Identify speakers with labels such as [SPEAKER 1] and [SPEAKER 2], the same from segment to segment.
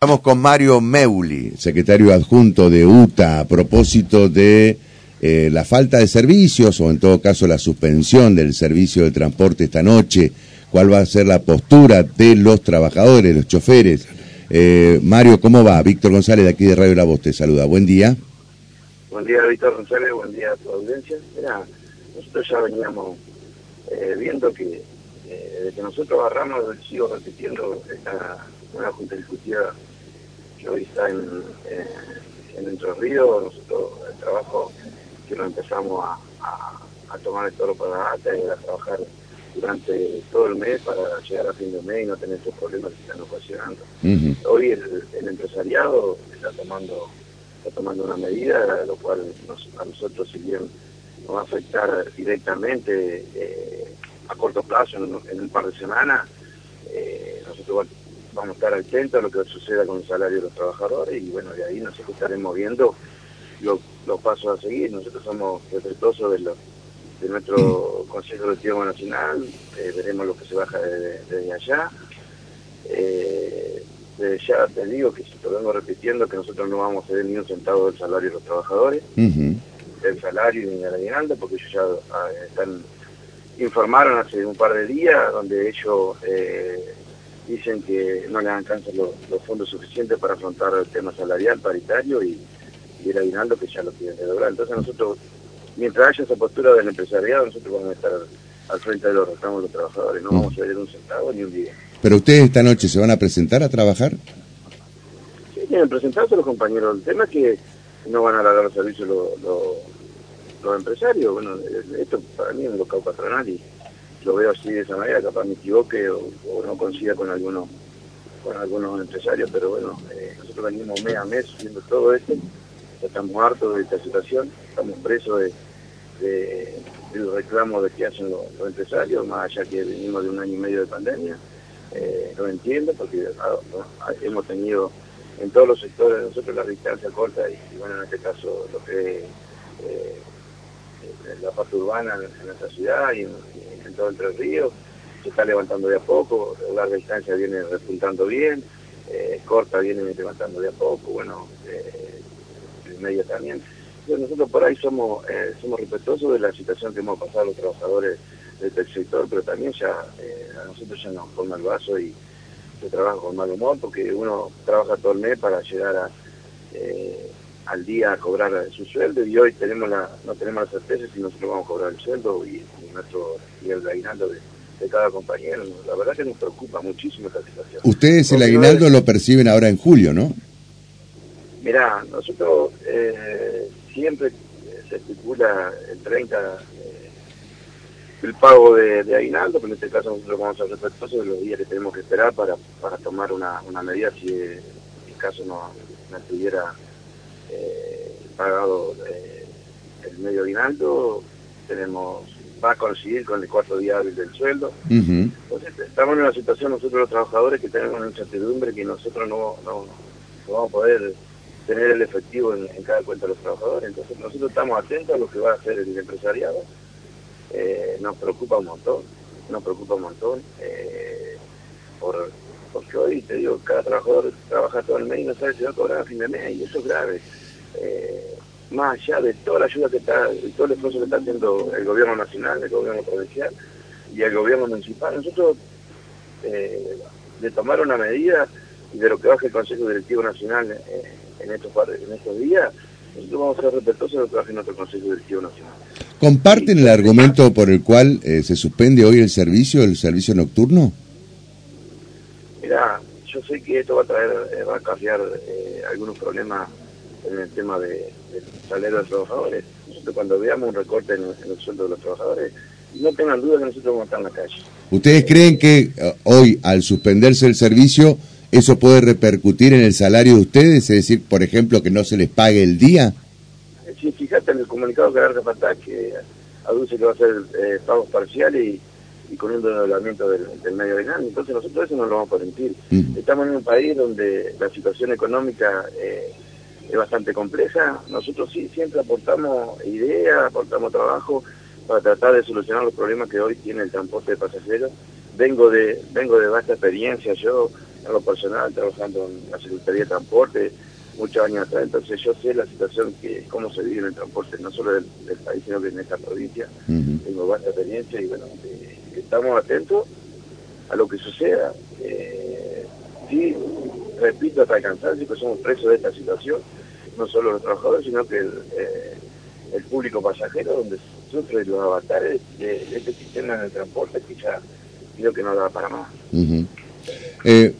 [SPEAKER 1] Estamos con Mario Meuli, secretario adjunto de UTA, a propósito de eh, la falta de servicios o en todo caso la suspensión del servicio de transporte esta noche. ¿Cuál va a ser la postura de los trabajadores, los choferes? Eh, Mario, ¿cómo va? Víctor González de aquí de Radio La Voz te saluda. Buen día.
[SPEAKER 2] Buen día, Víctor González. Buen día a tu audiencia. Mira, nosotros ya veníamos eh, viendo que desde que nosotros agarramos, sigo repitiendo esta una junta ejecutiva que hoy está en, en Entre Ríos, nosotros el trabajo que lo empezamos a, tomar el toro para la y a trabajar durante todo el mes para llegar a fin de mes y no tener esos problemas que están ocasionando. Hoy el, empresariado está tomando está tomando una medida, lo cual a nosotros si bien nos va a afectar directamente eh, a corto plazo, en, un par de semanas, eh, nosotros vamos a estar atentos a lo que suceda con el salario de los trabajadores y bueno, de ahí nosotros estaremos viendo los pasos a seguir. Nosotros somos respetuosos de, de nuestro Consejo Directivo Nacional, eh, veremos lo que se baja desde, allá. Eh, desde ya te digo que si te vengo repitiendo que nosotros no vamos a ceder ni un centavo del salario de los trabajadores, del salario ni del aguinaldo, porque ellos ya ah, están informaron hace un par de días donde ellos eh, dicen que no le alcanzan los, los, fondos suficientes para afrontar el tema salarial paritario y, y el aguinaldo que ya lo quieren lograr. Entonces nosotros, mientras haya esa postura del empresariado, nosotros vamos a estar al frente de los reclamos de los trabajadores, no mm. vamos a ver un centavo ni un día.
[SPEAKER 1] ¿Pero ustedes esta noche se van a presentar a trabajar?
[SPEAKER 2] Sí, tienen presentarse los compañeros. El tema es que no van a dar los servicios los, los, empresarios. Bueno, esto para mí es un local patronal y lo veo así de esa manera, capaz me equivoque o, no coincida con algunos con algunos empresarios, pero bueno, eh, nosotros venimos mes a mes viendo todo esto, estamos hartos de esta situación, estamos presos de, del reclamo de que hacen los, empresarios, más allá que venimos de un año y medio de pandemia, eh, lo entiendo porque ah, ah, hemos tenido en todos los sectores nosotros la distancia corta y, bueno, en este caso lo que eh, la parte urbana en, nuestra ciudad y en, todo Entre Ríos, se está levantando de a poco, larga distancia viene repuntando bien, eh, corta viene levantando de a poco, bueno, eh, el medio también. nosotros por ahí somos eh, somos respetuosos de la situación que hemos pasado los trabajadores del este sector, pero también ya eh, a nosotros ya nos forma el vaso y se trabaja con mal humor porque uno trabaja todo el mes para llegar a al día a cobrar su sueldo y hoy tenemos la, no tenemos la certeza si nosotros vamos a cobrar el sueldo y, nuestro y el aguinaldo de, cada compañero. La verdad que nos preocupa muchísimo esta situación.
[SPEAKER 1] Ustedes el aguinaldo lo perciben ahora en julio, ¿no?
[SPEAKER 2] Mirá, nosotros eh, siempre se estipula el 30 eh, el pago de, aguinaldo, pero en este caso nosotros vamos a ser respetuosos de los días que tenemos que esperar para, para tomar una, una medida si en caso no, no estuviera eh, pagado eh, el medio aguinaldo, tenemos va a coincidir con el cuarto día hábil del sueldo. Entonces estamos en una situación nosotros los trabajadores que tenemos una incertidumbre que nosotros no, no, vamos a poder tener el efectivo en, cada cuenta de los trabajadores. Entonces nosotros estamos atentos a lo que va a hacer el empresariado. Eh, nos preocupa un montón, nos preocupa un montón. Eh, por, porque hoy, te digo, cada trabajador trabaja todo el mes y no sabe si va a cobrar a fin de mes y eso es grave. Eh, más allá de toda la ayuda que está, y todo el esfuerzo que está haciendo el gobierno nacional, el gobierno provincial y el gobierno municipal, nosotros eh, de tomar una medida y de lo que baje el Consejo Directivo Nacional eh, en, estos, en estos días, nosotros vamos a ser respetuosos de lo que baje nuestro Consejo Directivo Nacional.
[SPEAKER 1] ¿Comparten el argumento por el cual se suspende hoy el servicio, el servicio nocturno?
[SPEAKER 2] Yo sé que esto va a traer, va a cambiar algunos problemas en el tema de, del salario de los trabajadores. Nosotros cuando veamos un recorte en, el sueldo de los trabajadores, no tengan duda que nosotros vamos a estar en la calle.
[SPEAKER 1] ¿Ustedes creen que eh, hoy, al suspenderse el servicio, eso puede repercutir en el salario de ustedes? Es decir, por ejemplo, que no se les pague el día.
[SPEAKER 2] Sí, fíjate en el comunicado que Garza Fatá que aduce que va a ser eh, pagos parciales y, con un desdoblamiento del, medio de gana. Entonces nosotros eso no lo vamos a permitir. Mm. Estamos en un país donde la situación económica... Eh, es bastante compleja. Nosotros sí siempre aportamos ideas, aportamos trabajo para tratar de solucionar los problemas que hoy tiene el transporte de pasajeros. Vengo de vengo de vasta experiencia yo en lo personal, trabajando en la Secretaría de Transporte muchos años atrás, entonces yo sé la situación que cómo se vive en el transporte, no solo del, país, sino que en esta provincia. Tengo vasta experiencia y bueno, eh, estamos atentos a lo que suceda. Eh, sí, repito, hasta alcanzar, que somos presos de esta situación, no solo los trabajadores, sino que el, eh, el público pasajero, donde sufre los avatares de, este sistema en el transporte que ya creo que no da para más.
[SPEAKER 1] eh,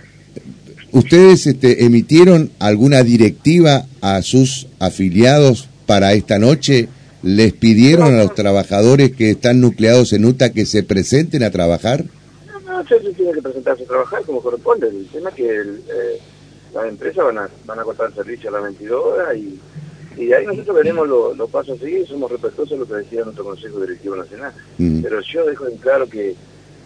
[SPEAKER 1] ¿Ustedes este, emitieron alguna directiva a sus afiliados para esta noche? ¿Les pidieron a los trabajadores que están nucleados en UTA que se presenten a trabajar?
[SPEAKER 2] No, no, ellos tienen que presentarse a trabajar como corresponde. El tema es que eh, las empresas van a, van a cortar el servicio a las 22 horas y, y ahí nosotros veremos los pasos a seguir. Somos respetuosos de lo que decía nuestro Consejo Directivo Nacional. Pero yo dejo en claro que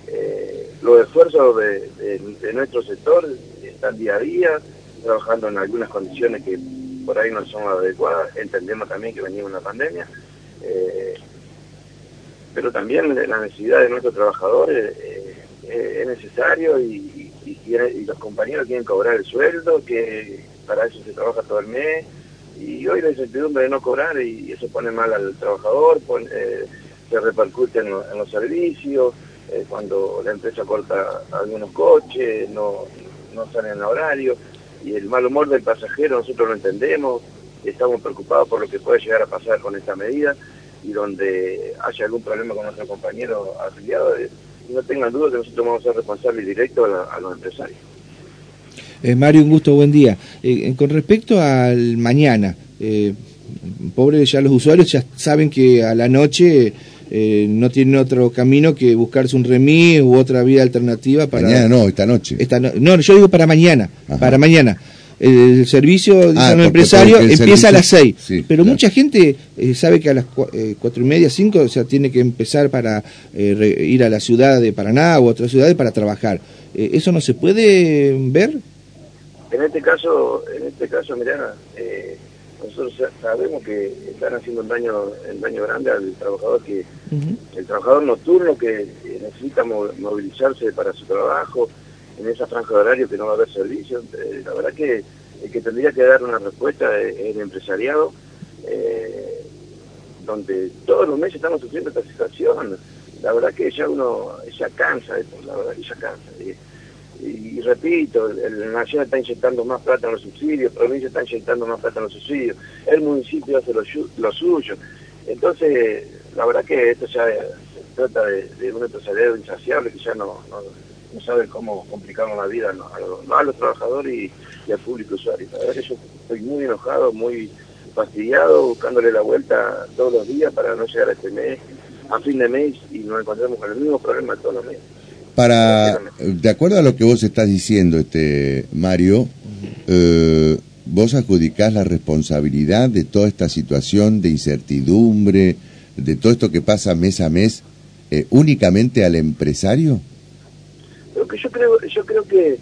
[SPEAKER 2] eh, los esfuerzos de, de nuestro sector están día a día, trabajando en algunas condiciones que por ahí no son adecuadas. Entendemos también que venía una pandemia, eh, pero también la necesidad de nuestros trabajadores eh, eh, es necesario y, los compañeros quieren cobrar el sueldo, que para eso se trabaja todo el mes. Y hoy la incertidumbre de no cobrar y, eso pone mal al trabajador, se repercute en, en los servicios, cuando la empresa corta algunos coches, no, no salen en horario, y el mal humor del pasajero nosotros lo entendemos, estamos preocupados por lo que puede llegar a pasar con esta medida, y donde haya algún problema con nuestro compañero afiliado, eh, no tengan duda que nosotros vamos a ser responsables directos a, los empresarios.
[SPEAKER 3] Eh, Mario, un gusto, buen día. Eh, con respecto al mañana, pobre ya los usuarios ya saben que a la noche eh, no tienen otro camino que buscarse un remis u otra vía alternativa para...
[SPEAKER 1] Mañana no, esta noche.
[SPEAKER 3] Esta no, yo digo para mañana, para mañana. El servicio ah, empresario empieza a las seis, pero mucha gente eh, sabe que a las eh, cuatro y media, cinco, o sea, tiene que empezar para ir a la ciudad de Paraná u otra ciudad para trabajar. ¿Eso no se puede ver?
[SPEAKER 2] En este caso, en este caso, mirá, nosotros sabemos que están haciendo un daño, un daño grande al trabajador que el trabajador nocturno que necesita movilizarse para su trabajo en esa franja de horario que no va a haber servicio. Eh, la verdad que el que tendría que dar una respuesta es el empresariado, eh, donde todos los meses estamos sufriendo esta situación. La verdad que ya uno ya cansa, la verdad que ya cansa repito, el, Nación está inyectando más plata en los subsidios, provincia está inyectando más plata en los subsidios, el municipio hace lo, suyo. Entonces, la verdad que esto ya se trata de, un empresariado insaciable que ya no, no, sabe cómo complicarnos la vida a, los, trabajadores y, al público usuario. La verdad yo estoy muy enojado, muy fastidiado, buscándole la vuelta todos los días para no llegar a este mes, a fin de mes, y nos encontramos con el mismo problema todos los meses.
[SPEAKER 1] Para, de acuerdo a lo que vos estás diciendo, este Mario, eh, vos adjudicás la responsabilidad de toda esta situación de incertidumbre, de todo esto que pasa mes a mes, eh, únicamente al empresario.
[SPEAKER 2] que yo creo, yo creo que,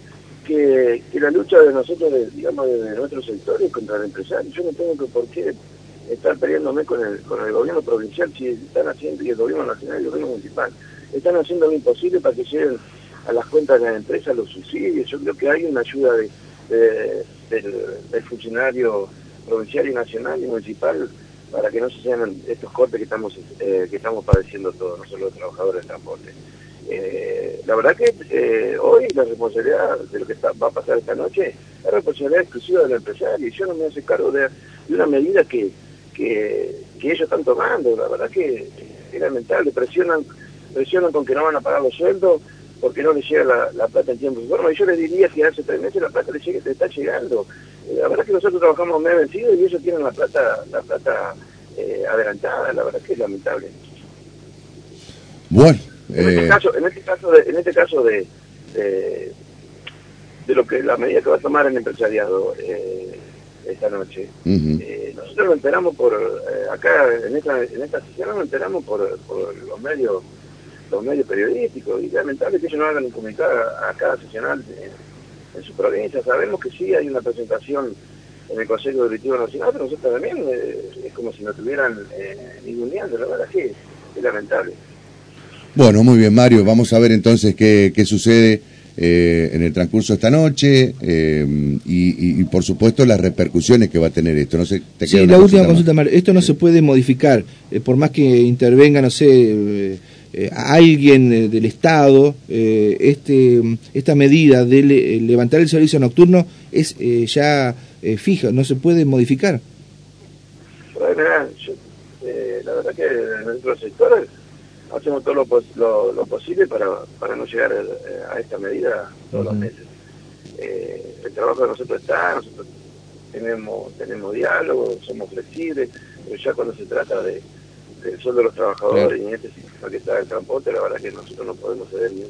[SPEAKER 2] que, la lucha de nosotros, digamos, de nuestros sectores contra el empresario, yo no tengo que por qué estar peleándome con el, con el gobierno provincial si están haciendo, y el gobierno nacional y el gobierno municipal están haciendo lo imposible para que lleguen a las cuentas de la empresa los subsidios. Yo creo que hay una ayuda de, del, funcionario provincial y nacional y municipal para que no se sean estos cortes que estamos eh, que estamos padeciendo todos, nosotros los trabajadores del transporte. Eh, la verdad que eh, hoy la responsabilidad de lo que va a pasar esta noche es responsabilidad exclusiva del empresario y yo no me hace cargo de, una medida que, que, que, ellos están tomando. La verdad que es lamentable, presionan presionan con que no van a pagar los sueldos porque no les llega la, plata en tiempo y forma. Y yo les diría que hace tres meses la plata les, llega, está llegando. Eh, la verdad que nosotros trabajamos mes vencido y ellos tienen la plata la plata eh, adelantada. La verdad que es lamentable.
[SPEAKER 1] Bueno.
[SPEAKER 2] En, este eh, caso, en este caso, de, en este caso de, de, lo que la medida que va a tomar el empresariado esta noche, nosotros lo enteramos por, acá en esta, en esta sesión lo enteramos por, por los medios los medios periodísticos y lamentable que ellos no hagan un comunicado a, cada sesional en, su provincia. Sabemos que sí hay una presentación en el Consejo Directivo Nacional, pero nosotros también eh, es como si no tuvieran eh, ningún día, la verdad que es lamentable.
[SPEAKER 1] Bueno, muy bien Mario, vamos a ver entonces qué, qué sucede eh, en el transcurso de esta noche eh, y, por supuesto las repercusiones que va a tener esto. No sé,
[SPEAKER 3] te sí, la última consulta, Mario. Esto no se puede modificar, eh, por más que intervenga, no sé, alguien del Estado, este, esta medida de levantar el servicio nocturno es ya fija, no se puede modificar.
[SPEAKER 2] la verdad que en nuestros sectores hacemos todo lo, lo, posible para, para, no llegar eh, a, esta medida todos los meses. Eh, el trabajo de nosotros está, nosotros tenemos, tenemos diálogo, somos flexibles, pero ya cuando se trata de, del sueldo de los trabajadores y en este sistema que está el transporte, la verdad que nosotros no podemos ceder ni,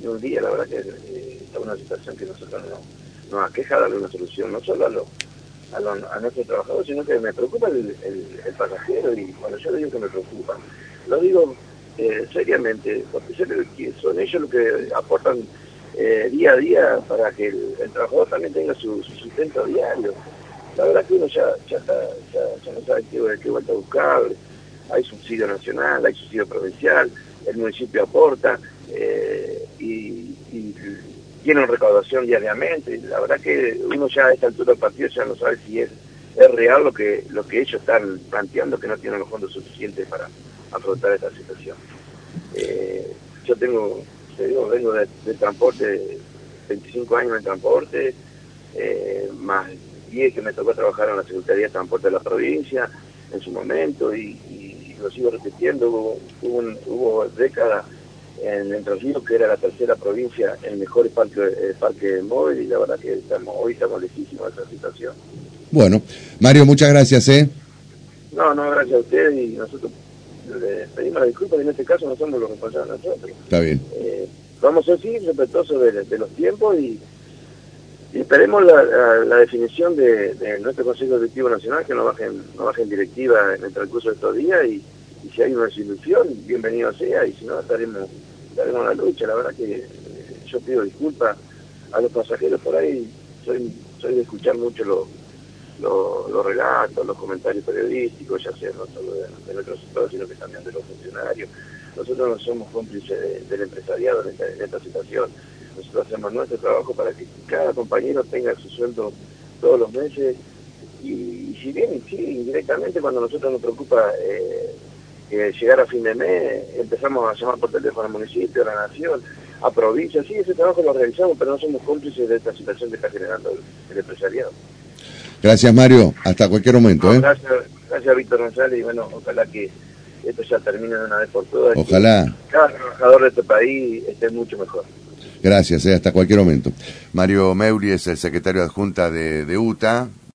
[SPEAKER 2] ni, un día, la verdad que eh, está una situación que nosotros no, nos aqueja darle una solución, no solo a los a, a nuestros trabajadores, sino que me preocupa el, el, pasajero y cuando yo le digo que me preocupa, lo digo eh, seriamente, porque son ellos los que aportan eh, día a día para que el, trabajador también tenga su, sustento diario. La verdad que uno ya, ya, ya, no sabe qué, qué vuelta a buscar, hay subsidio nacional, hay subsidio provincial, el municipio aporta eh, y, y tienen recaudación diariamente. La verdad que uno ya a esta altura del partido ya no sabe si es, es real lo que, lo que ellos están planteando, que no tienen los fondos suficientes para afrontar esta situación. Eh, yo tengo, te digo, vengo de, transporte, 25 años en transporte, eh, más 10 que me tocó trabajar en la Secretaría de Transporte de la provincia en su momento y, lo sigo repitiendo, hubo, hubo, hubo décadas en Entre Ríos, que era la tercera provincia, el mejor parque, el parque móvil, y la verdad que estamos, hoy estamos lejísimos de esa situación.
[SPEAKER 1] Bueno, Mario, muchas gracias, ¿eh?
[SPEAKER 2] No, no, gracias a usted y nosotros le pedimos la disculpa y en este caso no somos los responsables nosotros.
[SPEAKER 1] Está bien.
[SPEAKER 2] Eh, vamos a seguir respetuosos de, los tiempos y, esperemos la, definición de, nuestro Consejo Directivo Nacional que nos bajen, nos bajen directiva en el transcurso de estos días y, y si hay una desilusión, bienvenido sea y si no estaremos en la lucha. La verdad que eh, yo pido disculpas a los pasajeros por ahí. Soy, soy de escuchar mucho los, los, relatos, los comentarios periodísticos, ya sea no solo de, nuestros sector, sino que también de los funcionarios. Nosotros no somos cómplices del empresariado en esta, situación. Nosotros hacemos nuestro trabajo para que cada compañero tenga su sueldo todos los meses y, si bien, sí, indirectamente cuando nosotros nos preocupa eh, que llegar a fin de mes empezamos a llamar por teléfono al municipio, a la nación, a provincia, sí, ese trabajo lo realizamos, pero no somos cómplices de esta situación que está generando el, empresariado.
[SPEAKER 1] Gracias Mario, hasta cualquier momento. ¿eh?
[SPEAKER 2] Gracias, gracias Víctor González y bueno, ojalá que esto ya termine de una vez por todas.
[SPEAKER 1] Ojalá.
[SPEAKER 2] cada trabajador de este país esté mucho mejor.
[SPEAKER 1] Gracias, ¿eh? hasta cualquier momento. Mario Meuli es el secretario adjunta de, de UTA.